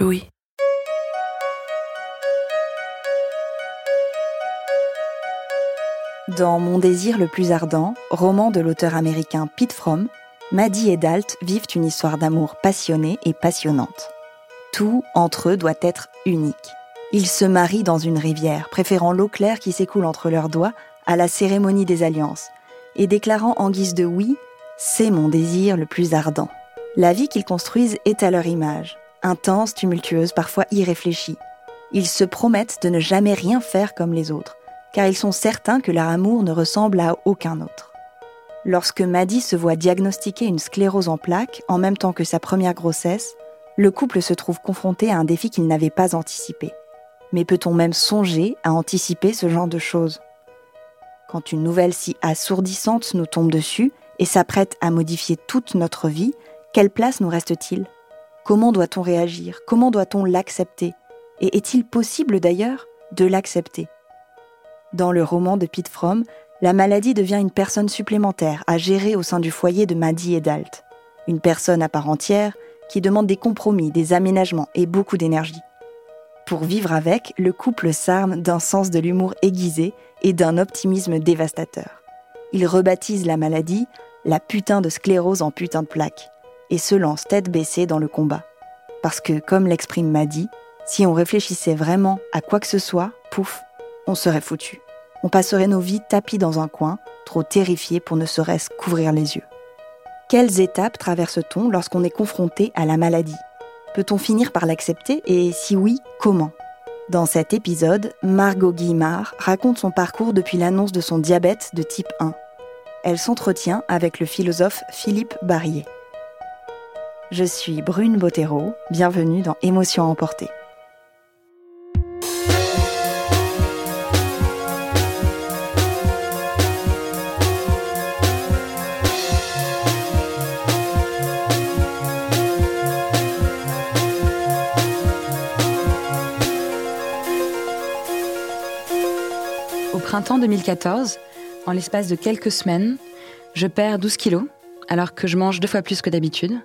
Louis. Dans Mon désir le plus ardent, roman de l'auteur américain Pete Fromm, Maddie et Dalt vivent une histoire d'amour passionnée et passionnante. Tout entre eux doit être unique. Ils se marient dans une rivière, préférant l'eau claire qui s'écoule entre leurs doigts à la cérémonie des alliances, et déclarant en guise de oui, c'est mon désir le plus ardent. La vie qu'ils construisent est à leur image, intense, tumultueuse, parfois irréfléchie. Ils se promettent de ne jamais rien faire comme les autres, car ils sont certains que leur amour ne ressemble à aucun autre. Lorsque Maddie se voit diagnostiquer une sclérose en plaques en même temps que sa première grossesse, le couple se trouve confronté à un défi qu'il n'avait pas anticipé. Mais peut-on même songer à anticiper ce genre de choses? Quand une nouvelle si assourdissante nous tombe dessus et s'apprête à modifier toute notre vie, quelle place nous reste-t-il? Comment doit-on réagir? Comment doit-on l'accepter? Et est-il possible d'ailleurs de l'accepter? Dans le roman de Pete Fromm, la maladie devient une personne supplémentaire à gérer au sein du foyer de Maddie et Dalt. Une personne à part entière qui demande des compromis, des aménagements et beaucoup d'énergie. Pour vivre avec, le couple s'arme d'un sens de l'humour aiguisé et d'un optimisme dévastateur. Ils rebaptisent la maladie la putain de sclérose en putain de plaque et se lancent tête baissée dans le combat. Parce que, comme l'exprime Maddy, si on réfléchissait vraiment à quoi que ce soit, pouf, on serait foutu. On passerait nos vies tapis dans un coin, trop terrifiés pour ne serait-ce couvrir les yeux. Quelles étapes traverse-t-on lorsqu'on est confronté à la maladie? Peut-on finir par l'accepter? Et si oui, comment? Dans cet épisode, Margot Guimard raconte son parcours depuis l'annonce de son diabète de type 1. Elle s'entretient avec le philosophe Philippe Barrier. Je suis Brune Bottero, bienvenue dans Émotions emportées. printemps 2014, en l'espace de quelques semaines, je perds 12 kilos alors que je mange deux fois plus que d'habitude.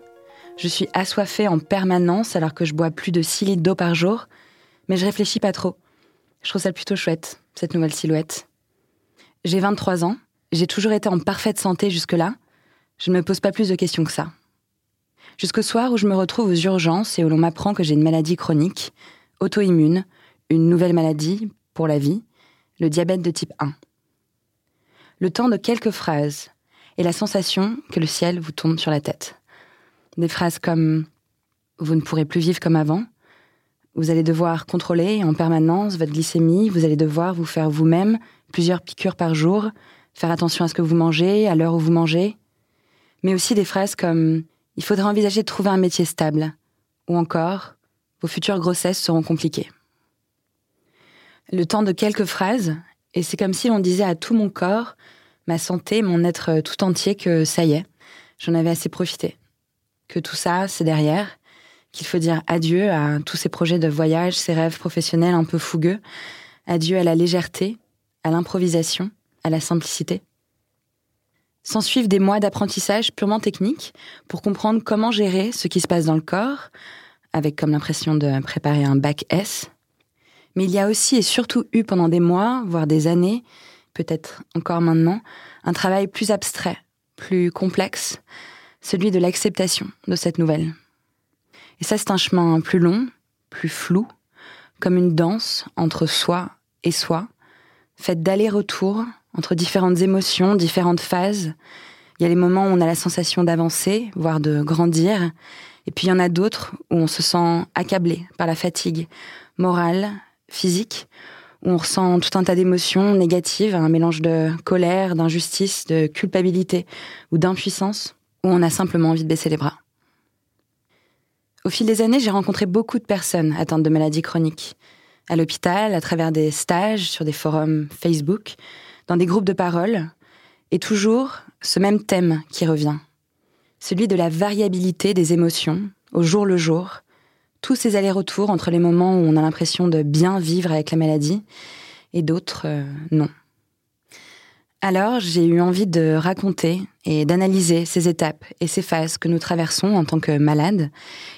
Je suis assoiffée en permanence alors que je bois plus de 6 litres d'eau par jour, mais je réfléchis pas trop. Je trouve ça plutôt chouette, cette nouvelle silhouette. J'ai 23 ans, j'ai toujours été en parfaite santé jusque-là, je ne me pose pas plus de questions que ça. Jusqu'au soir où je me retrouve aux urgences et où l'on m'apprend que j'ai une maladie chronique, auto-immune, une nouvelle maladie pour la vie, le diabète de type 1. Le temps de quelques phrases et la sensation que le ciel vous tombe sur la tête. Des phrases comme Vous ne pourrez plus vivre comme avant, vous allez devoir contrôler en permanence votre glycémie, vous allez devoir vous faire vous-même plusieurs piqûres par jour, faire attention à ce que vous mangez, à l'heure où vous mangez, mais aussi des phrases comme Il faudrait envisager de trouver un métier stable, ou encore Vos futures grossesses seront compliquées le temps de quelques phrases, et c'est comme si on disait à tout mon corps, ma santé, mon être tout entier que ça y est, j'en avais assez profité. Que tout ça, c'est derrière, qu'il faut dire adieu à tous ces projets de voyage, ces rêves professionnels un peu fougueux, adieu à la légèreté, à l'improvisation, à la simplicité. S'en suivent des mois d'apprentissage purement technique pour comprendre comment gérer ce qui se passe dans le corps, avec comme l'impression de préparer un bac S, mais il y a aussi et surtout eu pendant des mois, voire des années, peut-être encore maintenant, un travail plus abstrait, plus complexe, celui de l'acceptation de cette nouvelle. Et ça, c'est un chemin plus long, plus flou, comme une danse entre soi et soi, faite d'aller-retour entre différentes émotions, différentes phases. Il y a les moments où on a la sensation d'avancer, voire de grandir, et puis il y en a d'autres où on se sent accablé par la fatigue morale, physique, où on ressent tout un tas d'émotions négatives, un mélange de colère, d'injustice, de culpabilité ou d'impuissance, où on a simplement envie de baisser les bras. Au fil des années, j'ai rencontré beaucoup de personnes atteintes de maladies chroniques. À l'hôpital, à travers des stages, sur des forums Facebook, dans des groupes de parole, et toujours ce même thème qui revient. Celui de la variabilité des émotions, au jour le jour, tous ces allers-retours entre les moments où on a l'impression de bien vivre avec la maladie et d'autres euh, non. Alors, j'ai eu envie de raconter et d'analyser ces étapes et ces phases que nous traversons en tant que malades,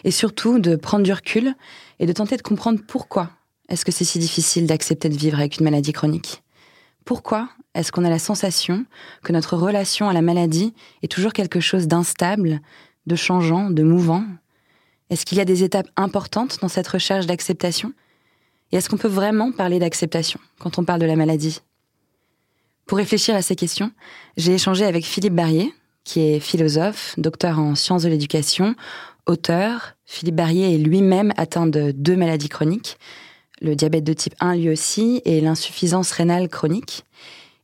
et surtout de prendre du recul et de tenter de comprendre pourquoi est-ce que c'est si difficile d'accepter de vivre avec une maladie chronique. Pourquoi est-ce qu'on a la sensation que notre relation à la maladie est toujours quelque chose d'instable, de changeant, de mouvant? Est-ce qu'il y a des étapes importantes dans cette recherche d'acceptation? Et est-ce qu'on peut vraiment parler d'acceptation quand on parle de la maladie? Pour réfléchir à ces questions, j'ai échangé avec Philippe Barrier, qui est philosophe, docteur en sciences de l'éducation, auteur. Philippe Barrier est lui-même atteint de deux maladies chroniques, le diabète de type 1 lui aussi et l'insuffisance rénale chronique.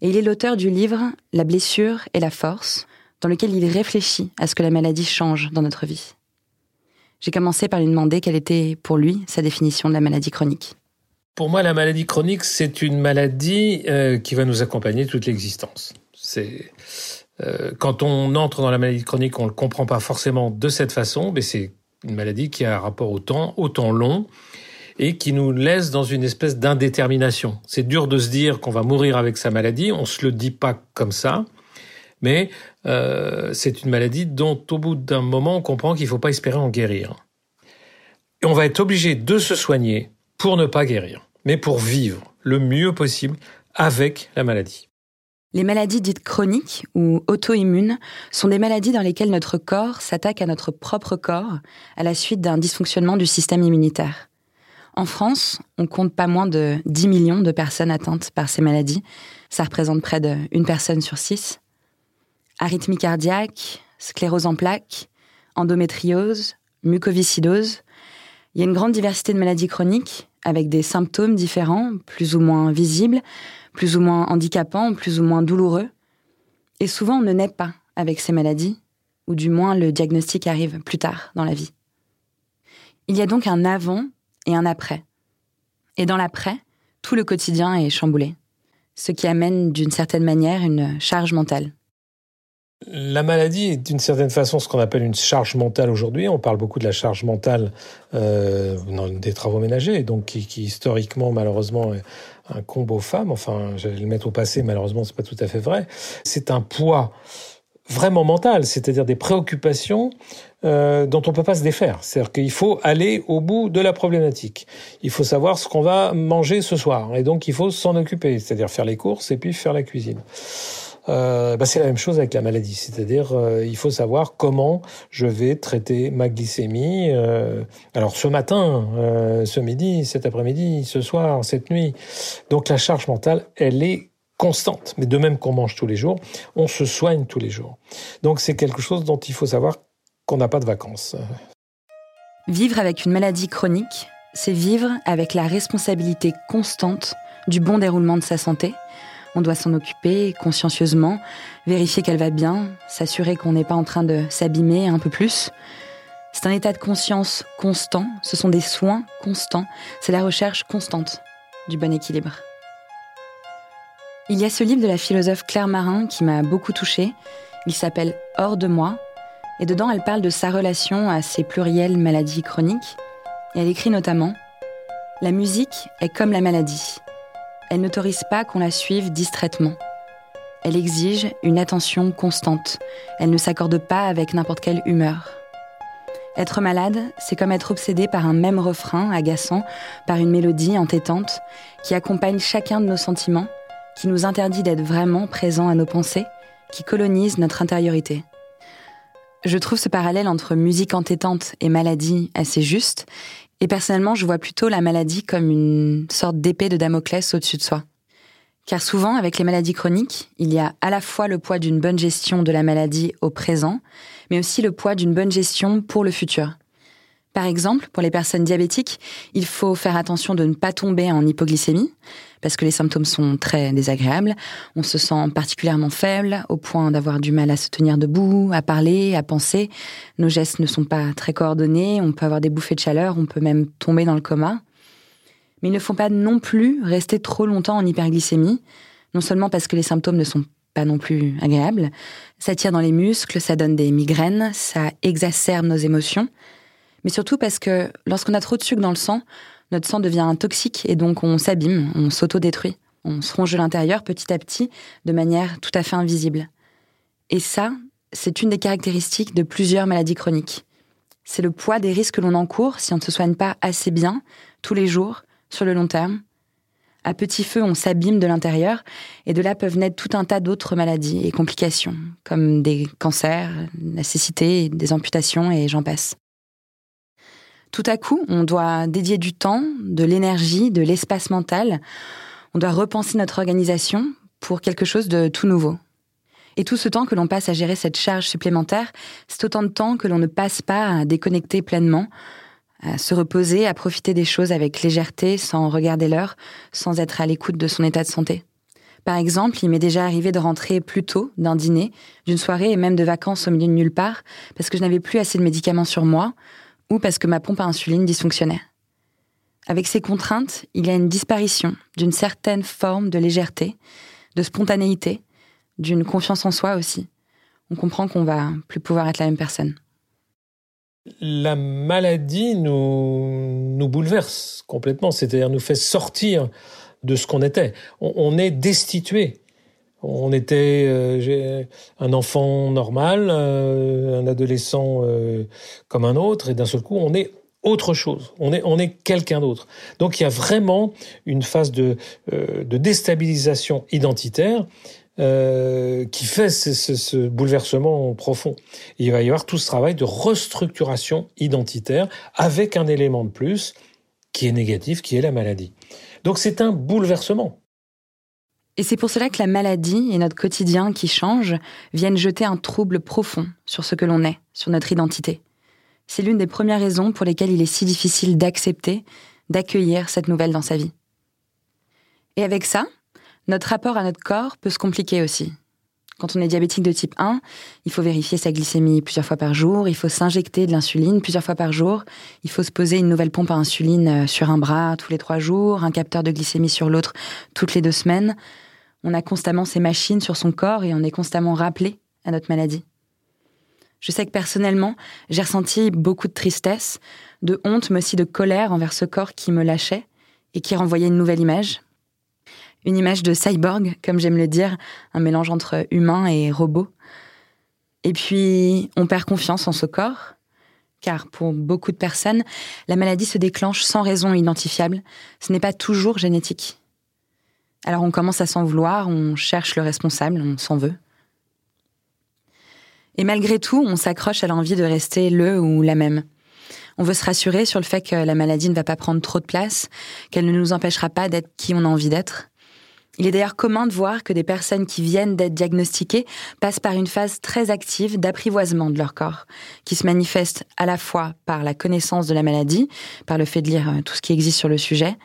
Et il est l'auteur du livre La blessure et la force, dans lequel il réfléchit à ce que la maladie change dans notre vie. J'ai commencé par lui demander quelle était pour lui sa définition de la maladie chronique. Pour moi, la maladie chronique, c'est une maladie euh, qui va nous accompagner toute l'existence. C'est euh, quand on entre dans la maladie chronique, on le comprend pas forcément de cette façon, mais c'est une maladie qui a un rapport au temps, au temps long, et qui nous laisse dans une espèce d'indétermination. C'est dur de se dire qu'on va mourir avec sa maladie, on se le dit pas comme ça, mais euh, c'est une maladie dont, au bout d'un moment, on comprend qu'il faut pas espérer en guérir. Et on va être obligé de se soigner pour ne pas guérir, mais pour vivre le mieux possible avec la maladie. Les maladies dites chroniques ou auto-immunes sont des maladies dans lesquelles notre corps s'attaque à notre propre corps à la suite d'un dysfonctionnement du système immunitaire. En France, on compte pas moins de 10 millions de personnes atteintes par ces maladies. Ça représente près d'une personne sur six. Arythmie cardiaque, sclérose en plaques, endométriose, mucoviscidose. Il y a une grande diversité de maladies chroniques avec des symptômes différents, plus ou moins visibles, plus ou moins handicapants, plus ou moins douloureux. Et souvent, on ne naît pas avec ces maladies, ou du moins le diagnostic arrive plus tard dans la vie. Il y a donc un avant et un après. Et dans l'après, tout le quotidien est chamboulé, ce qui amène d'une certaine manière une charge mentale. La maladie est d'une certaine façon ce qu'on appelle une charge mentale aujourd'hui. On parle beaucoup de la charge mentale euh, dans des travaux ménagers, donc qui, qui, historiquement malheureusement est un combo aux femmes. Enfin, j'allais le mettre au passé, malheureusement c'est pas tout à fait vrai. C'est un poids vraiment mental, c'est-à-dire des préoccupations euh, dont on peut pas se défaire. C'est-à-dire qu'il faut aller au bout de la problématique. Il faut savoir ce qu'on va manger ce soir, et donc il faut s'en occuper, c'est-à-dire faire les courses et puis faire la cuisine euh, bah c'est la même chose avec la maladie. C'est-à-dire, euh, il faut savoir comment je vais traiter ma glycémie. Euh, alors, ce matin, ce midi, cet après-midi, ce soir, cette nuit. Donc, la charge mentale, elle est constante. Mais de même qu'on mange tous les jours, on se soigne tous les jours. Donc, c'est quelque chose dont il faut savoir qu'on n'a pas de vacances. Vivre avec une maladie chronique, c'est vivre avec la responsabilité constante du bon déroulement de sa santé on doit s'en occuper consciencieusement, vérifier qu'elle va bien, s'assurer qu'on n'est pas en train de s'abîmer un peu plus. C'est un état de conscience constant, ce sont des soins constants, c'est la recherche constante du bon équilibre. Il y a ce livre de la philosophe Claire Marin qui m'a beaucoup touchée. Il s'appelle Hors de moi, et dedans elle parle de sa relation à ses plurielles maladies chroniques. Et elle écrit notamment La musique est comme la maladie elle n'autorise pas qu'on la suive distraitement. Elle exige une attention constante. Elle ne s'accorde pas avec n'importe quelle humeur. Être malade, c'est comme être obsédé par un même refrain agaçant, par une mélodie entêtante, qui accompagne chacun de nos sentiments, qui nous interdit d'être vraiment présents à nos pensées, qui colonise notre intériorité. Je trouve ce parallèle entre musique entêtante et maladie assez juste, et personnellement, je vois plutôt la maladie comme une sorte d'épée de Damoclès au-dessus de soi. Car souvent, avec les maladies chroniques, il y a à la fois le poids d'une bonne gestion de la maladie au présent, mais aussi le poids d'une bonne gestion pour le futur. Par exemple, pour les personnes diabétiques, il faut faire attention de ne pas tomber en hypoglycémie, parce que les symptômes sont très désagréables. On se sent particulièrement faible, au point d'avoir du mal à se tenir debout, à parler, à penser. Nos gestes ne sont pas très coordonnés, on peut avoir des bouffées de chaleur, on peut même tomber dans le coma. Mais il ne faut pas non plus rester trop longtemps en hyperglycémie, non seulement parce que les symptômes ne sont pas non plus agréables, ça tire dans les muscles, ça donne des migraines, ça exacerbe nos émotions, mais surtout parce que lorsqu'on a trop de sucre dans le sang, notre sang devient toxique et donc on s'abîme, on s'auto-détruit. On se ronge de l'intérieur petit à petit, de manière tout à fait invisible. Et ça, c'est une des caractéristiques de plusieurs maladies chroniques. C'est le poids des risques que l'on encourt si on ne se soigne pas assez bien, tous les jours, sur le long terme. À petit feu, on s'abîme de l'intérieur, et de là peuvent naître tout un tas d'autres maladies et complications, comme des cancers, la cécité, des amputations, et j'en passe. Tout à coup, on doit dédier du temps, de l'énergie, de l'espace mental, on doit repenser notre organisation pour quelque chose de tout nouveau. Et tout ce temps que l'on passe à gérer cette charge supplémentaire, c'est autant de temps que l'on ne passe pas à déconnecter pleinement, à se reposer, à profiter des choses avec légèreté, sans regarder l'heure, sans être à l'écoute de son état de santé. Par exemple, il m'est déjà arrivé de rentrer plus tôt d'un dîner, d'une soirée et même de vacances au milieu de nulle part, parce que je n'avais plus assez de médicaments sur moi, ou parce que ma pompe à insuline dysfonctionnait. Avec ces contraintes, il y a une disparition d'une certaine forme de légèreté, de spontanéité, d'une confiance en soi aussi. On comprend qu'on va plus pouvoir être la même personne. La maladie nous, nous bouleverse complètement, c'est-à-dire nous fait sortir de ce qu'on était. On, est destitué. On était euh, un enfant normal, euh, un adolescent euh, comme un autre, et d'un seul coup, on est autre chose. On est, on est quelqu'un d'autre. Donc il y a vraiment une phase de, de déstabilisation identitaire euh, qui fait ce, bouleversement profond. il va y avoir tout ce travail de restructuration identitaire avec un élément de plus qui est négatif, qui est la maladie. Donc c'est un bouleversement. Et c'est pour cela que la maladie et notre quotidien qui change viennent jeter un trouble profond sur ce que l'on est, sur notre identité. C'est l'une des premières raisons pour lesquelles il est si difficile d'accepter, d'accueillir cette nouvelle dans sa vie. Et avec ça, notre rapport à notre corps peut se compliquer aussi. Quand on est diabétique de type 1, il faut vérifier sa glycémie plusieurs fois par jour, il faut s'injecter de l'insuline plusieurs fois par jour, il faut se poser une nouvelle pompe à insuline euh, sur un bras tous les trois jours, un capteur de glycémie sur l'autre toutes les deux semaines. On a constamment ces machines sur son corps et on est constamment rappelé à notre maladie. Je sais que personnellement, j'ai ressenti beaucoup de tristesse, de honte, mais aussi de colère envers ce corps qui me lâchait et qui renvoyait une nouvelle image, une image de cyborg, comme j'aime le dire, un mélange entre humain et robot. Et puis, on perd confiance en ce corps, car pour beaucoup de personnes, la maladie se déclenche sans raison identifiable. Ce n'est pas toujours génétique. Alors on commence à s'en vouloir, on cherche le responsable, on s'en veut. Et malgré tout, on s'accroche à l'envie de rester le ou la même. On veut se rassurer sur le fait que la maladie ne va pas prendre trop de place, qu'elle ne nous empêchera pas d'être qui on a envie d'être. Il est d'ailleurs commun de voir que des personnes qui viennent d'être diagnostiquées passent par une phase très active d'apprivoisement de leur corps, qui se manifeste à la fois par la connaissance de la maladie, par le fait de lire euh, tout ce qui existe sur le sujet,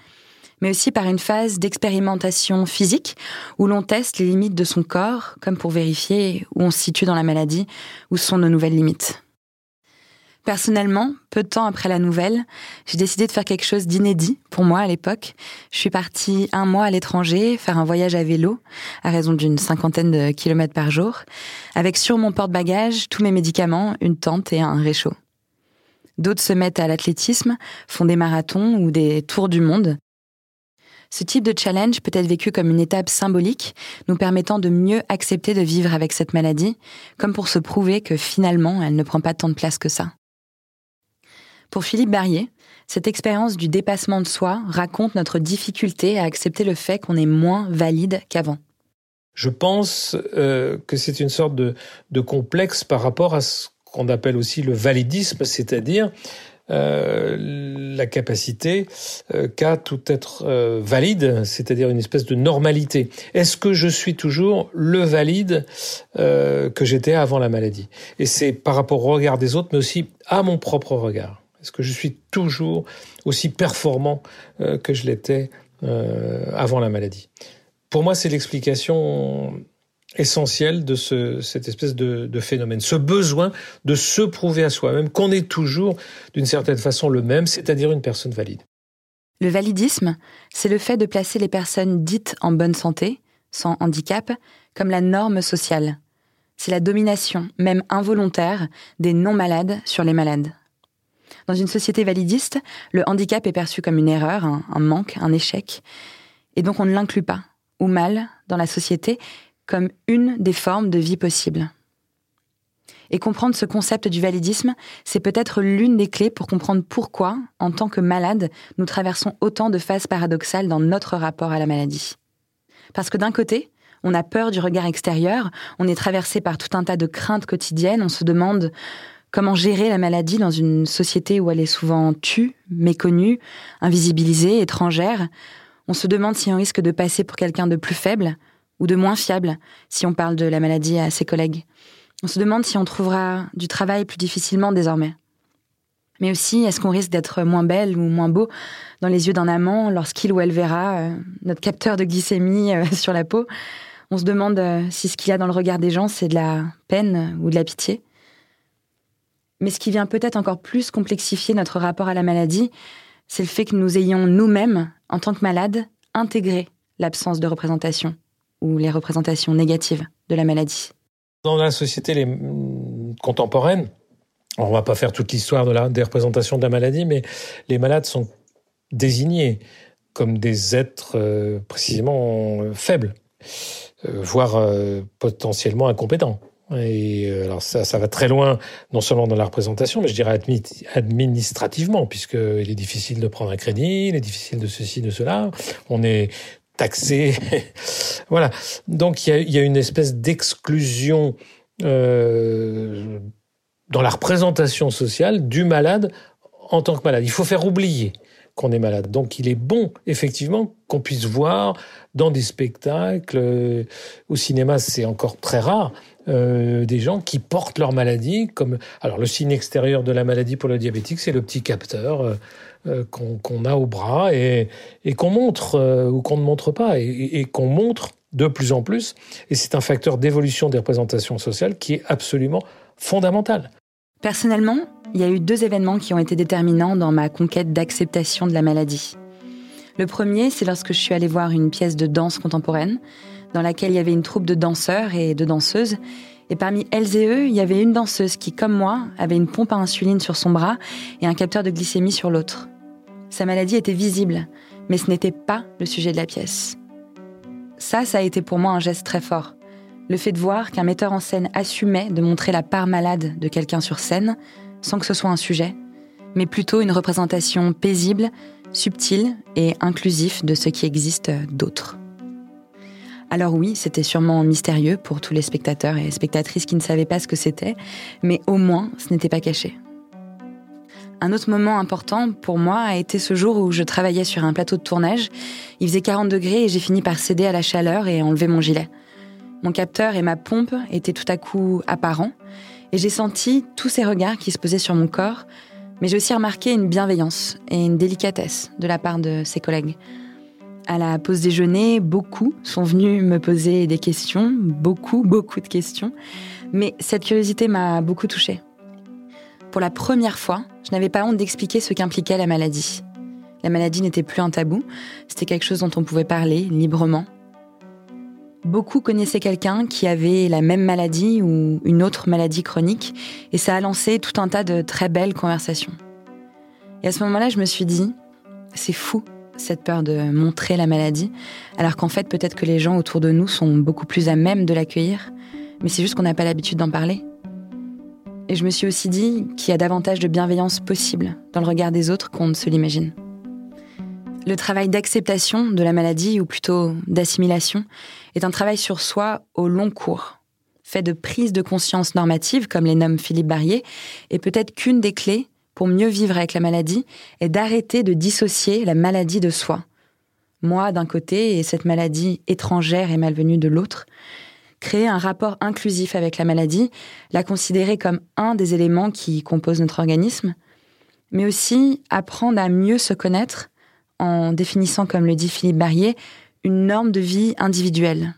mais aussi par une phase d'expérimentation physique où l'on teste les limites de son corps, comme pour vérifier où on se situe dans la maladie, où sont nos nouvelles limites. Personnellement, peu de temps après la nouvelle, j'ai décidé de faire quelque chose d'inédit pour moi à l'époque. Je suis partie un mois à l'étranger, faire un voyage à vélo, à raison d'une cinquantaine de kilomètres par jour, avec sur mon porte-bagages tous mes médicaments, une tente et un réchaud. D'autres se mettent à l'athlétisme, font des marathons ou des tours du monde. Ce type de challenge peut être vécu comme une étape symbolique, nous permettant de mieux accepter de vivre avec cette maladie, comme pour se prouver que finalement elle ne prend pas tant de place que ça. Pour Philippe Barrier, cette expérience du dépassement de soi raconte notre difficulté à accepter le fait qu'on est moins valide qu'avant. Je pense euh, que c'est une sorte de, complexe par rapport à ce qu'on appelle aussi le validisme, c'est-à-dire la capacité euh, qu'a tout être valide, c'est-à-dire une espèce de normalité. Est-ce que je suis toujours le valide que j'étais avant la maladie? Et c'est par rapport au regard des autres, mais aussi à mon propre regard. Est-ce que je suis toujours aussi performant euh, que je l'étais euh, avant la maladie? Pour moi, c'est l'explication essentielle de cette espèce de, phénomène, ce besoin de se prouver à soi-même qu'on est toujours, d'une certaine façon, le même, c'est-à-dire une personne valide. Le validisme, c'est le fait de placer les personnes dites en bonne santé, sans handicap, comme la norme sociale. C'est la domination, même involontaire, des non-malades sur les malades. Dans une société validiste, le handicap est perçu comme une erreur, un, manque, un échec, et donc on ne l'inclut pas. ou mal dans la société comme une des formes de vie possibles. Et comprendre ce concept du validisme, c'est peut-être l'une des clés pour comprendre pourquoi, en tant que malade, nous traversons autant de phases paradoxales dans notre rapport à la maladie. Parce que d'un côté, on a peur du regard extérieur, on est traversé par tout un tas de craintes quotidiennes, on se demande comment gérer la maladie dans une société où elle est souvent tue, méconnue, invisibilisée, étrangère. On se demande si on risque de passer pour quelqu'un de plus faible ou de moins fiable si on parle de la maladie à ses collègues. On se demande si on trouvera du travail plus difficilement désormais. Mais aussi, est-ce qu'on risque d'être moins belle ou moins beau dans les yeux d'un amant lorsqu'il ou elle verra euh, notre capteur de glycémie euh, sur la peau? On se demande euh, si ce qu'il y a dans le regard des gens, c'est de la peine ou de la pitié. Mais ce qui vient peut-être encore plus complexifier notre rapport à la maladie, c'est le fait que nous ayons nous-mêmes, en tant que malades, intégré l'absence de représentation ou les représentations négatives de la maladie. Dans la société les... contemporaine, on va pas faire toute l'histoire des représentations de la maladie, mais les malades sont désignés comme des êtres euh, précisément euh, faibles, euh, voire potentiellement incompétents. Et alors ça, ça va très loin, non seulement dans la représentation, mais je dirais administrativement, puisqu'il est difficile de prendre un crédit, il est difficile de ceci, de cela. On est taxé. voilà. Donc il y a, une espèce d'exclusion euh, dans la représentation sociale du malade en tant que malade. Il faut faire oublier qu'on est malade. Donc il est bon, effectivement, qu'on puisse voir dans des spectacles, au cinéma c'est encore très rare, euh, des gens qui portent leur maladie comme... Alors le signe extérieur de la maladie pour le diabétique, c'est le petit capteur euh, euh qu'on a au bras et, qu'on montre euh, ou qu'on ne montre pas et, et qu'on montre de plus en plus. Et c'est un facteur d'évolution des représentations sociales qui est absolument fondamental. Personnellement, il y a eu deux événements qui ont été déterminants dans ma conquête d'acceptation de la maladie. Le premier, c'est lorsque je suis allée voir une pièce de danse contemporaine, dans laquelle il y avait une troupe de danseurs et de danseuses. Et parmi elles et eux, il y avait une danseuse qui, comme moi, avait une pompe à insuline sur son bras et un capteur de glycémie sur l'autre. Sa maladie était visible, mais ce n'était pas le sujet de la pièce. Ça, ça a été pour moi un geste très fort. Le fait de voir qu'un metteur en scène assumait de montrer la part malade de quelqu'un sur scène, sans que ce soit un sujet, mais plutôt une représentation paisible, subtile et inclusif de ce qui existe d'autre. Alors oui, c'était sûrement mystérieux pour tous les spectateurs et spectatrices qui ne savaient pas ce que c'était, mais au moins ce n'était pas caché. Un autre moment important pour moi a été ce jour où je travaillais sur un plateau de tournage. Il faisait 40 degrés et j'ai fini par céder à la chaleur et enlever mon gilet. Mon capteur et ma pompe étaient tout à coup apparents et j'ai senti tous ces regards qui se posaient sur mon corps, mais j'ai aussi remarqué une bienveillance et une délicatesse de la part de ses collègues. À la pause déjeuner, beaucoup sont venus me poser des questions, beaucoup, beaucoup de questions, mais cette curiosité m'a beaucoup touchée. Pour la première fois, je n'avais pas honte d'expliquer ce qu'impliquait la maladie. La maladie n'était plus un tabou, c'était quelque chose dont on pouvait parler librement, Beaucoup connaissaient quelqu'un qui avait la même maladie ou une autre maladie chronique, et ça a lancé tout un tas de très belles conversations. Et à ce moment-là, je me suis dit, c'est fou cette peur de montrer la maladie, alors qu'en fait peut-être que les gens autour de nous sont beaucoup plus à même de l'accueillir, mais c'est juste qu'on n'a pas l'habitude d'en parler. Et je me suis aussi dit qu'il y a davantage de bienveillance possible dans le regard des autres qu'on ne se l'imagine. Le travail d'acceptation de la maladie, ou plutôt d'assimilation, est un travail sur soi au long cours, fait de prise de conscience normative, comme les nomme Philippe Barrier, et peut-être qu'une des clés pour mieux vivre avec la maladie est d'arrêter de dissocier la maladie de soi. Moi d'un côté et cette maladie étrangère et malvenue de l'autre. Créer un rapport inclusif avec la maladie, la considérer comme un des éléments qui composent notre organisme, mais aussi apprendre à mieux se connaître en définissant, comme le dit Philippe Barrier, une norme de vie individuelle.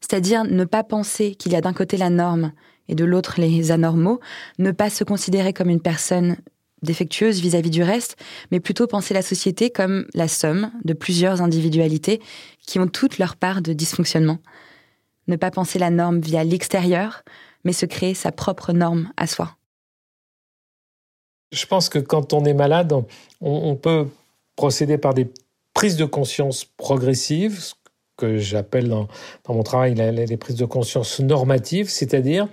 C'est-à-dire ne pas penser qu'il y a d'un côté la norme et de l'autre les anormaux, ne pas se considérer comme une personne défectueuse vis-à-vis du reste, mais plutôt penser la société comme la somme de plusieurs individualités qui ont toutes leur part de dysfonctionnement. Ne pas penser la norme via l'extérieur, mais se créer sa propre norme à soi. Je pense que quand on est malade, on, peut procéder par des prises de conscience progressives, que j'appelle dans, mon travail les prises de conscience normatives, c'est-à-dire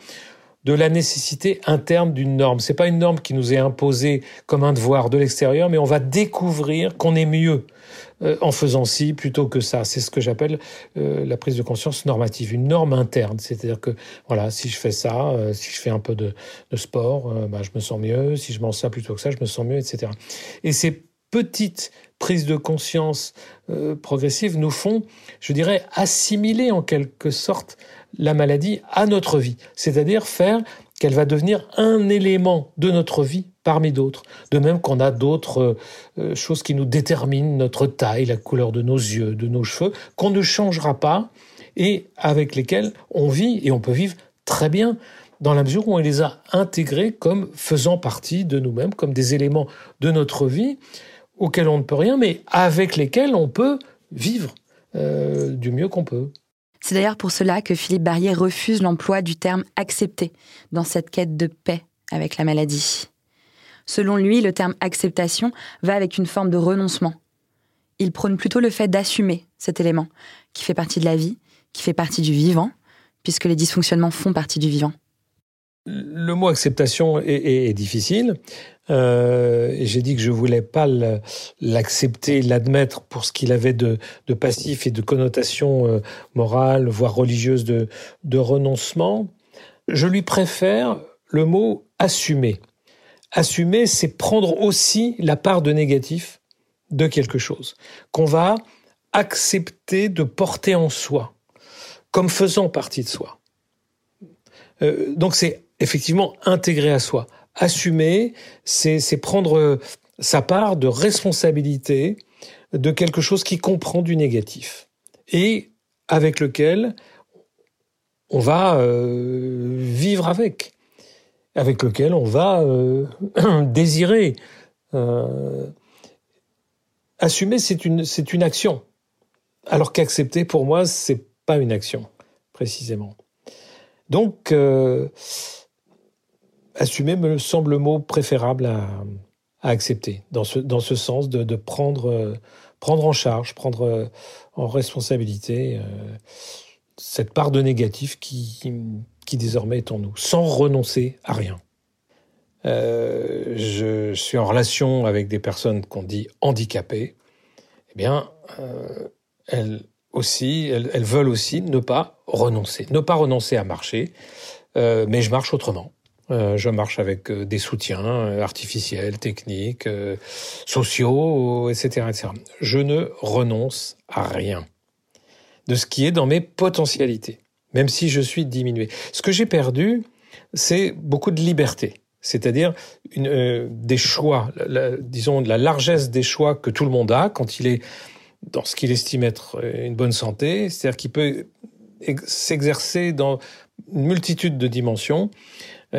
de la nécessité interne d'une norme. C'est pas une norme qui nous est imposée comme un devoir de l'extérieur, mais on va découvrir qu'on est mieux euh, en faisant ci plutôt que ça. C'est ce que j'appelle euh, la prise de conscience normative, une norme interne. C'est-à-dire que voilà, si je fais ça, euh, si je fais un peu de, sport, bah, je me sens mieux. Si je mange ça plutôt que ça, je me sens mieux, etc. Et ces petites prises de conscience progressives nous font, je dirais, assimiler en quelque sorte la maladie à notre vie, c'est-à-dire faire qu'elle va devenir un élément de notre vie parmi d'autres. De même qu'on a d'autres euh, choses qui nous déterminent, notre taille, la couleur de nos yeux, de nos cheveux, qu'on ne changera pas et avec lesquels on vit et on peut vivre très bien dans la mesure où on les a intégrés comme faisant partie de nous-mêmes, comme des éléments de notre vie auxquels on ne peut rien, mais avec lesquels on peut vivre euh, du mieux qu'on peut. C'est d'ailleurs pour cela que Philippe Barrier refuse l'emploi du terme accepter dans cette quête de paix avec la maladie. Selon lui, le terme acceptation va avec une forme de renoncement. Il prône plutôt le fait d'assumer cet élément, qui fait partie de la vie, qui fait partie du vivant, puisque les dysfonctionnements font partie du vivant. Le mot acceptation est, difficile. Euh, j'ai dit que je voulais pas l'accepter, l'admettre pour ce qu'il avait de, passif et de connotation euh, morale, voire religieuse de, renoncement. Je lui préfère le mot assumer. Assumer, c'est prendre aussi la part de négatif de quelque chose qu'on va accepter de porter en soi, comme faisant partie de soi. Euh, donc c'est effectivement intégrer à soi. Assumer, c'est prendre euh, sa part de responsabilité de quelque chose qui comprend du négatif et avec lequel on va euh, vivre avec, avec lequel on va euh, désirer. assumer, c'est une, c'est une action, alors qu'accepter, pour moi, c'est pas une action, précisément. Donc, assumer me semble le mot préférable à, accepter, dans ce, dans ce sens de, prendre, euh, prendre en charge, prendre euh, en responsabilité euh, cette part de négatif qui, qui désormais est en nous, sans renoncer à rien. je suis en relation avec des personnes qu'on dit handicapées. Eh bien, elles aussi, elles, veulent aussi ne pas renoncer, ne pas renoncer à marcher, mais je marche autrement. Euh, je marche avec euh, des soutiens euh, artificiels, techniques, sociaux, etc., etc. Je ne renonce à rien de ce qui est dans mes potentialités, même si je suis diminué. Ce que j'ai perdu, c'est beaucoup de liberté, c'est-à-dire des choix, disons la largesse des choix que tout le monde a quand il est dans ce qu'il estime être une bonne santé, c'est-à-dire qu'il peut s'exercer dans une multitude de dimensions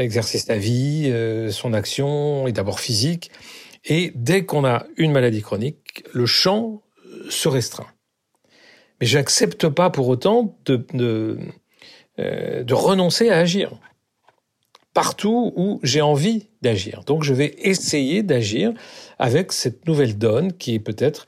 exercer sa vie, euh, son action est d'abord physique. Et dès qu'on a une maladie chronique, le champ se restreint. Mais j'accepte pas pour autant de, de, euh, de renoncer à agir partout où j'ai envie d'agir. Donc je vais essayer d'agir avec cette nouvelle donne qui est peut-être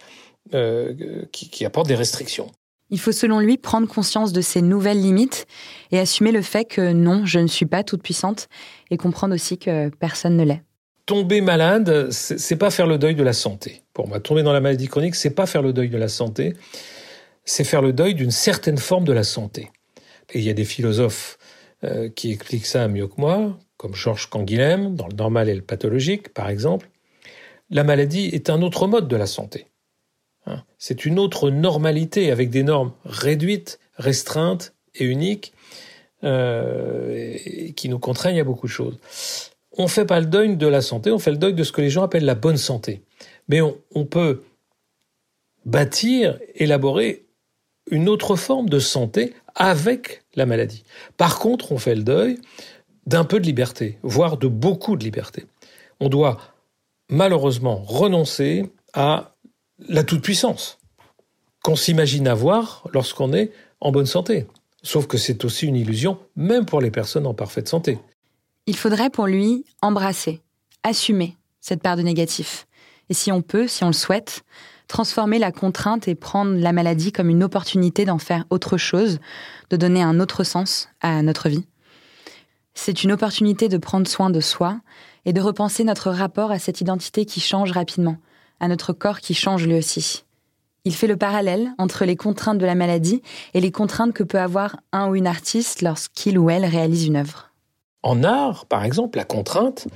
euh, qui apporte des restrictions. Il faut selon lui prendre conscience de ses nouvelles limites et assumer le fait que non, je ne suis pas toute puissante et comprendre aussi que personne ne l'est. Tomber malade, c'est pas faire le deuil de la santé. Pour moi, tomber dans la maladie chronique, c'est pas faire le deuil de la santé, c'est faire le deuil d'une certaine forme de la santé. Et il y a des philosophes euh, qui expliquent ça mieux que moi, comme Georges Canguilhem, dans le normal et le pathologique, par exemple. La maladie est un autre mode de la santé. Hein. C'est une autre normalité avec des normes réduites, restreintes et uniques euh, qui nous contraignent à beaucoup de choses. On ne fait pas le deuil de la santé, on fait le deuil de ce que les gens appellent la bonne santé. Mais on, peut bâtir, élaborer une autre forme de santé avec la maladie. Par contre, on fait le deuil d'un peu de liberté, voire de beaucoup de liberté. On doit malheureusement renoncer à la toute-puissance qu'on s'imagine avoir lorsqu'on est en bonne santé. Sauf que c'est aussi une illusion, même pour les personnes en parfaite santé. Il faudrait pour lui embrasser, assumer cette part de négatif, Et si on peut, si on le souhaite, transformer la contrainte et prendre la maladie comme une opportunité d'en faire autre chose, de donner un autre sens à notre vie. C'est une opportunité de prendre soin de soi et de repenser notre rapport à cette identité qui change rapidement, notre corps qui change lui aussi. Il fait le parallèle entre les contraintes de la maladie et les contraintes que peut avoir un ou une artiste lorsqu'il ou elle réalise une œuvre. En art, par exemple, la contrainte,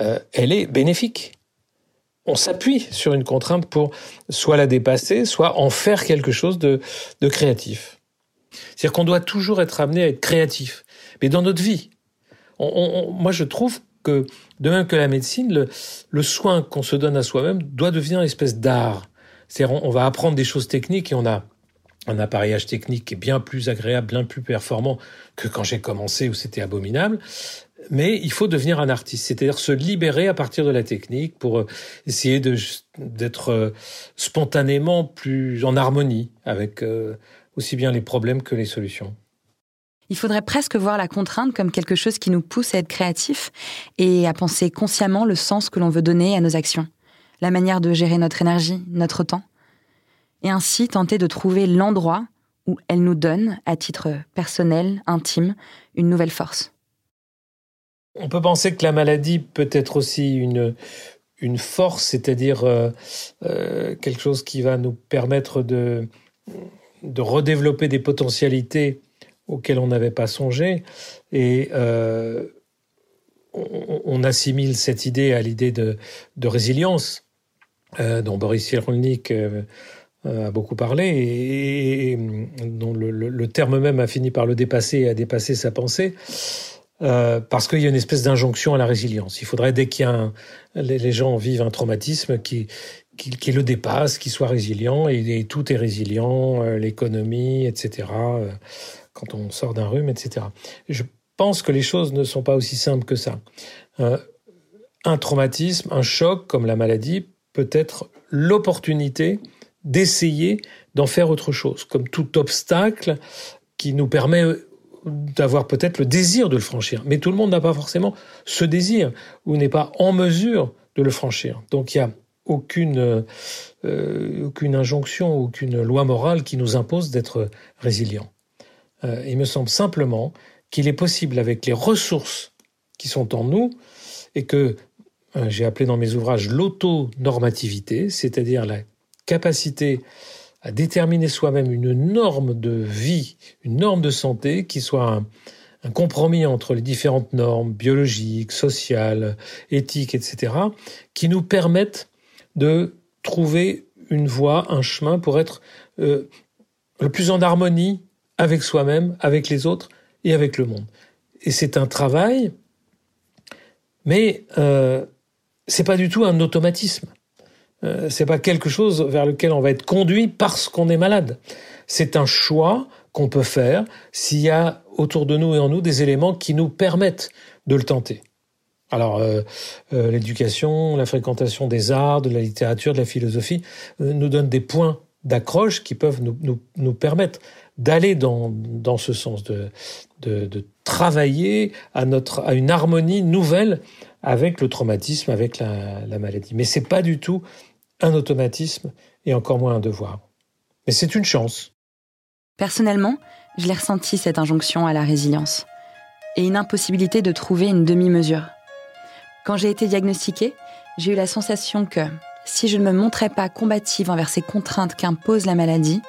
euh, elle est bénéfique. On s'appuie sur une contrainte pour soit la dépasser, soit en faire quelque chose de, créatif. C'est-à-dire qu'on doit toujours être amené à être créatif. Mais dans notre vie, moi je trouve que, de même que la médecine, le, soin qu'on se donne à soi-même doit devenir une espèce d'art. C'est-à-dire on va apprendre des choses techniques et on a un appareillage technique qui est bien plus agréable, bien plus performant que quand j'ai commencé où c'était abominable. Mais il faut devenir un artiste, c'est-à-dire se libérer à partir de la technique pour euh, essayer d'être euh, spontanément plus en harmonie avec euh, aussi bien les problèmes que les solutions. Il faudrait presque voir la contrainte comme quelque chose qui nous pousse à être créatif et à penser consciemment le sens que l'on veut donner à nos actions, la manière de gérer notre énergie, notre temps, et ainsi tenter de trouver l'endroit où elle nous donne, à titre personnel, intime, une nouvelle force. On peut penser que la maladie peut être aussi une, force, c'est-à-dire euh, euh, quelque chose qui va nous permettre de redévelopper des potentialités auxquelles on n'avait pas songé. Et euh, on, assimile cette idée à l'idée de, résilience, dont Boris Cyrulnik a beaucoup parlé et, dont le, terme même a fini par le dépasser et a dépassé sa pensée. Euh, parce qu'il y a une espèce d'injonction à la résilience. Il faudrait, dès qu'il les, gens vivent un traumatisme, qui, qui, le dépasse, qui soit résilient, et, tout est résilient, euh, l'économie, etc., euh, quand on sort d'un rhume, etc. Je pense que les choses ne sont pas aussi simples que ça. un traumatisme, un choc comme la maladie, peut être l'opportunité d'essayer d'en faire autre chose, comme tout obstacle qui nous permet d'avoir peut-être le désir de le franchir. Mais tout le monde n'a pas forcément ce désir ou n'est pas en mesure de le franchir. Donc il n'y a aucune, euh, aucune injonction, aucune loi morale qui nous impose d'être résilient. Euh, il me semble simplement qu'il est possible avec les ressources qui sont en nous et que euh, j'ai appelé dans mes ouvrages l'auto-normativité, c'est-à-dire la capacité à déterminer soi-même une norme de vie, une norme de santé qui soit un, compromis entre les différentes normes biologiques, sociales, éthiques, etc., qui nous permettent de trouver une voie, un chemin pour être euh, le plus en harmonie avec soi-même, avec les autres et avec le monde. Et c'est un travail, mais euh, c'est pas du tout un automatisme. Euh, c'est pas quelque chose vers lequel on va être conduit parce qu'on est malade. C'est un choix qu'on peut faire s'il y a autour de nous et en nous des éléments qui nous permettent de le tenter. Alors, euh, euh, l'éducation, la fréquentation des arts, de la littérature, de la philosophie nous donnent des points d'accroche qui peuvent nous, nous permettre d'aller dans, dans ce sens, de, de, travailler à, notre, à une harmonie nouvelle avec le traumatisme, avec la, la maladie. Mais c'est pas du tout un automatisme et encore moins un devoir. Mais c'est une chance. Personnellement, je l'ai ressenti cette injonction à la résilience et une impossibilité de trouver une demi-mesure. Quand j'ai été diagnostiquée, j'ai eu la sensation que si je ne me montrais pas combative envers ces contraintes qu'impose la maladie,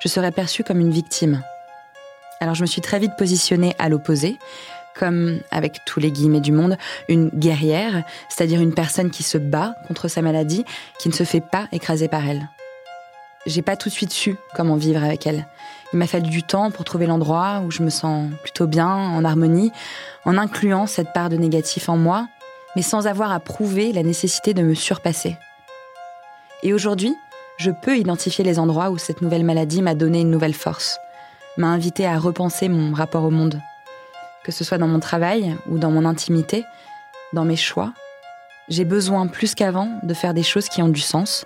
je serais perçue comme une victime. Alors je me suis très vite positionnée à l'opposé, comme, avec tous les guillemets du monde, une guerrière, c'est-à-dire une personne qui se bat contre sa maladie, qui ne se fait pas écraser par elle. J'ai pas tout de suite su comment vivre avec elle. Il m'a fallu du temps pour trouver l'endroit où je me sens plutôt bien, en harmonie, en incluant cette part de négatif en moi, mais sans avoir à prouver la nécessité de me surpasser. Et aujourd'hui, je peux identifier les endroits où cette nouvelle maladie m'a donné une nouvelle force, m'a invité à repenser mon rapport au monde que ce soit dans mon travail ou dans mon intimité, dans mes choix. J'ai besoin plus qu'avant de faire des choses qui ont du sens,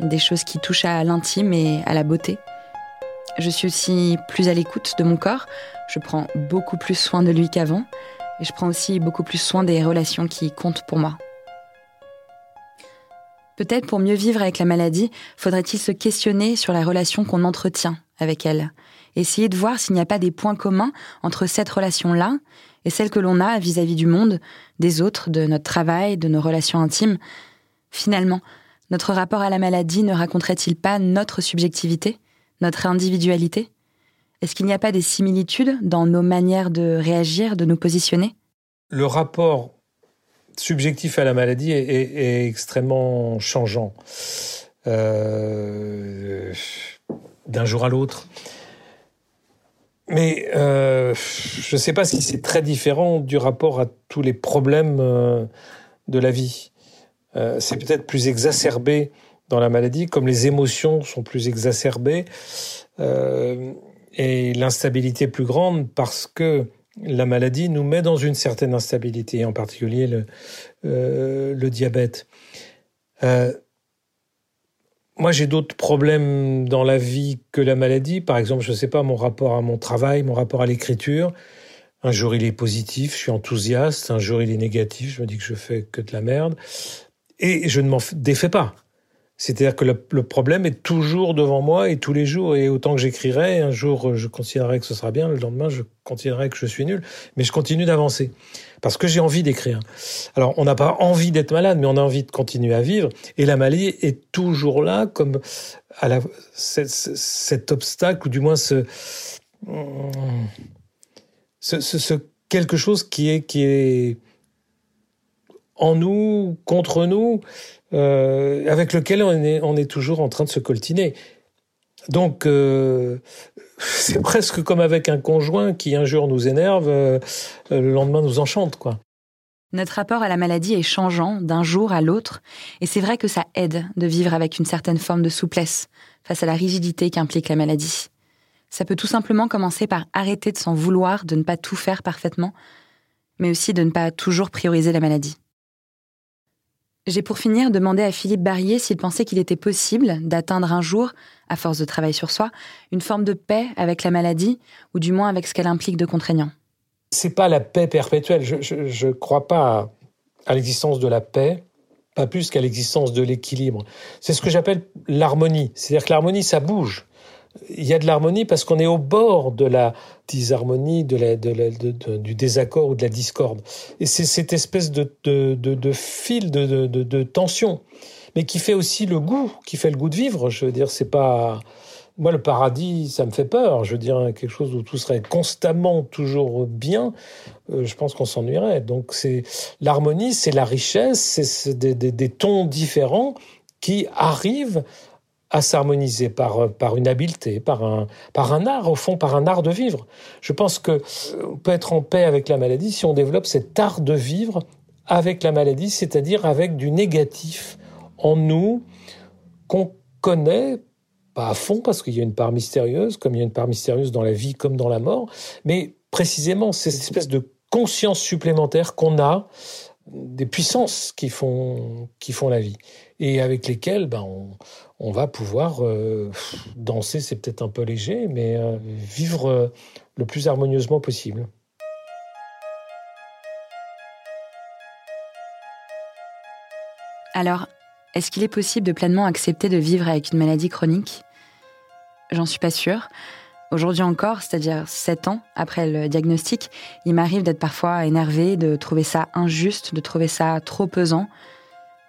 des choses qui touchent à l'intime et à la beauté. Je suis aussi plus à l'écoute de mon corps, je prends beaucoup plus soin de lui qu'avant, et je prends aussi beaucoup plus soin des relations qui comptent pour moi. Peut-être pour mieux vivre avec la maladie, faudrait-il se questionner sur la relation qu'on entretient avec elle. Essayer de voir s'il n'y a pas des points communs entre cette relation-là et celle que l'on a vis-à-vis du monde, des autres, de notre travail, de nos relations intimes. Finalement, notre rapport à la maladie ne raconterait-il pas notre subjectivité, notre individualité? Est-ce qu'il n'y a pas des similitudes dans nos manières de réagir, de nous positionner? Le rapport subjectif à la maladie est, extrêmement changeant euh, d'un jour à l'autre. Mais euh, je ne sais pas si c'est très différent du rapport à tous les problèmes euh, de la vie. c'est peut-être plus exacerbé dans la maladie, comme les émotions sont plus exacerbées et l'instabilité plus grande parce que la maladie nous met dans une certaine instabilité, en particulier le, euh, diabète. Euh, moi, j'ai d'autres problèmes dans la vie que la maladie. Par exemple, je ne sais pas, mon rapport à mon travail, mon rapport à l'écriture. Un jour, il est positif, je suis enthousiaste. Un jour, il est négatif, je me dis que je fais que de la merde. Et je ne m'en défais pas. C'est-à-dire que le, problème est toujours devant moi et tous les jours. Et autant que j'écrirai, un jour je considérerai que ce sera bien, le lendemain je considérerai que je suis nul, mais je continue d'avancer parce que j'ai envie d'écrire. Alors on n'a pas envie d'être malade, mais on a envie de continuer à vivre. Et la maladie est toujours là comme à la, cet, obstacle ou du moins ce, ce, ce, quelque chose qui est qui est en nous, contre nous, euh, avec lequel on est, toujours en train de se coltiner. Donc, euh, c'est presque comme avec un conjoint qui un jour nous énerve, euh, le lendemain nous enchante, quoi. Notre rapport à la maladie est changeant d'un jour à l'autre, et c'est vrai que ça aide de vivre avec une certaine forme de souplesse face à la rigidité qu'implique la maladie. Ça peut tout simplement commencer par arrêter de s'en vouloir de ne pas tout faire parfaitement, mais aussi de ne pas toujours prioriser la maladie. J'ai pour finir demandé à Philippe Barrier s'il pensait qu'il était possible d'atteindre un jour, à force de travail sur soi, une forme de paix avec la maladie, ou du moins avec ce qu'elle implique de contraignant. C'est pas la paix perpétuelle. Je ne crois pas à l'existence de la paix, pas plus qu'à l'existence de l'équilibre. C'est ce que j'appelle l'harmonie. C'est-à-dire que l'harmonie, ça bouge il y a de l'harmonie parce qu'on est au bord de la disharmonie, de du désaccord ou de la discorde. Et c'est cette espèce de, fil de, tension, mais qui fait aussi le goût, qui fait le goût de vivre. Je veux dire, c'est pas moi le paradis, ça me fait peur. Je veux dire quelque chose où tout serait constamment toujours bien. Euh, je pense qu'on s'ennuierait. Donc c'est l'harmonie, c'est la richesse, c'est des, des tons différents qui arrivent à s'harmoniser par, euh, par une habileté, par un, par un art, au fond, par un art de vivre. Je pense que euh, on peut être en paix avec la maladie si on développe cet art de vivre avec la maladie, c'est-à-dire avec du négatif en nous qu'on connaît pas à fond parce qu'il y a une part mystérieuse, comme il y a une part mystérieuse dans la vie comme dans la mort, mais précisément cette espèce de conscience supplémentaire qu'on a des puissances qui font, qui font la vie et avec lesquelles ben, on, va pouvoir euh, danser, c'est peut-être un peu léger, mais euh, vivre euh, le plus harmonieusement possible. Alors, est-ce qu'il est possible de pleinement accepter de vivre avec une maladie chronique? J'en suis pas sûre. Aujourd'hui encore, c'est-à-dire sept ans après le diagnostic, il m'arrive d'être parfois énervée, de trouver ça injuste, de trouver ça trop pesant.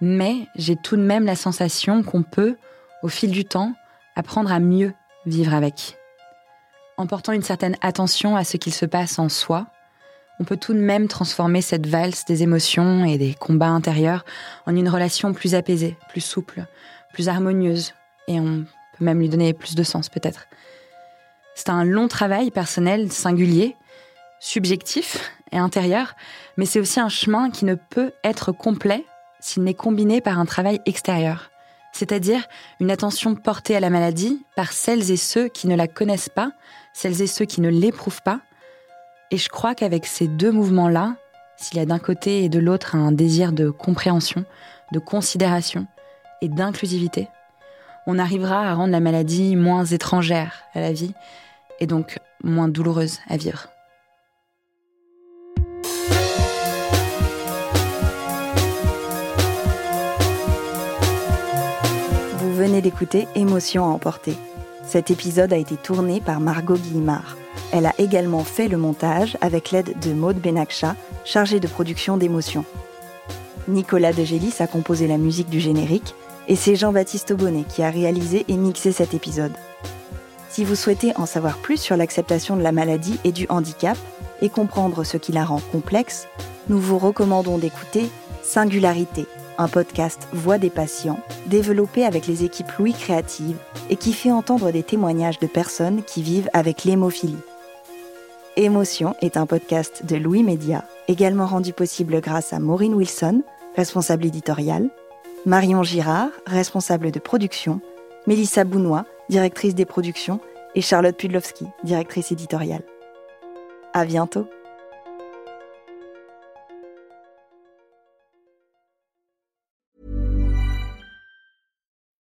Mais j'ai tout de même la sensation qu'on peut, au fil du temps, apprendre à mieux vivre avec. En portant une certaine attention à ce qu'il se passe en soi, on peut tout de même transformer cette valse des émotions et des combats intérieurs en une relation plus apaisée, plus souple, plus harmonieuse, et on peut même lui donner plus de sens peut-être. C'est un long travail personnel, singulier, subjectif et intérieur, mais c'est aussi un chemin qui ne peut être complet s'il n'est combiné par un travail extérieur c'est-à-dire une attention portée à la maladie par celles et ceux qui ne la connaissent pas, celles et ceux qui ne l'éprouvent pas. Et je crois qu'avec ces deux mouvements-là, s'il y a d'un côté et de l'autre un désir de compréhension, de considération et d'inclusivité, on arrivera à rendre la maladie moins étrangère à la vie et donc moins douloureuse à vivre. Venez d'écouter Émotion à emporter. Cet épisode a été tourné par Margot Guillemard. Elle a également fait le montage avec l'aide de Maude Benakcha, chargée de production d'émotions. Nicolas Degélis a composé la musique du générique et c'est Jean-Baptiste Aubonnet qui a réalisé et mixé cet épisode. Si vous souhaitez en savoir plus sur l'acceptation de la maladie et du handicap et comprendre ce qui la rend complexe, nous vous recommandons d'écouter Singularité, un podcast Voix des patients développé avec les équipes Louis Créative et qui fait entendre des témoignages de personnes qui vivent avec l'hémophilie. Émotion est un podcast de Louis Média, également rendu possible grâce à Maureen Wilson, responsable éditoriale, Marion Girard, responsable de production, Mélissa Bounois, directrice des productions, et Charlotte Pudlowski, directrice éditoriale. À bientôt!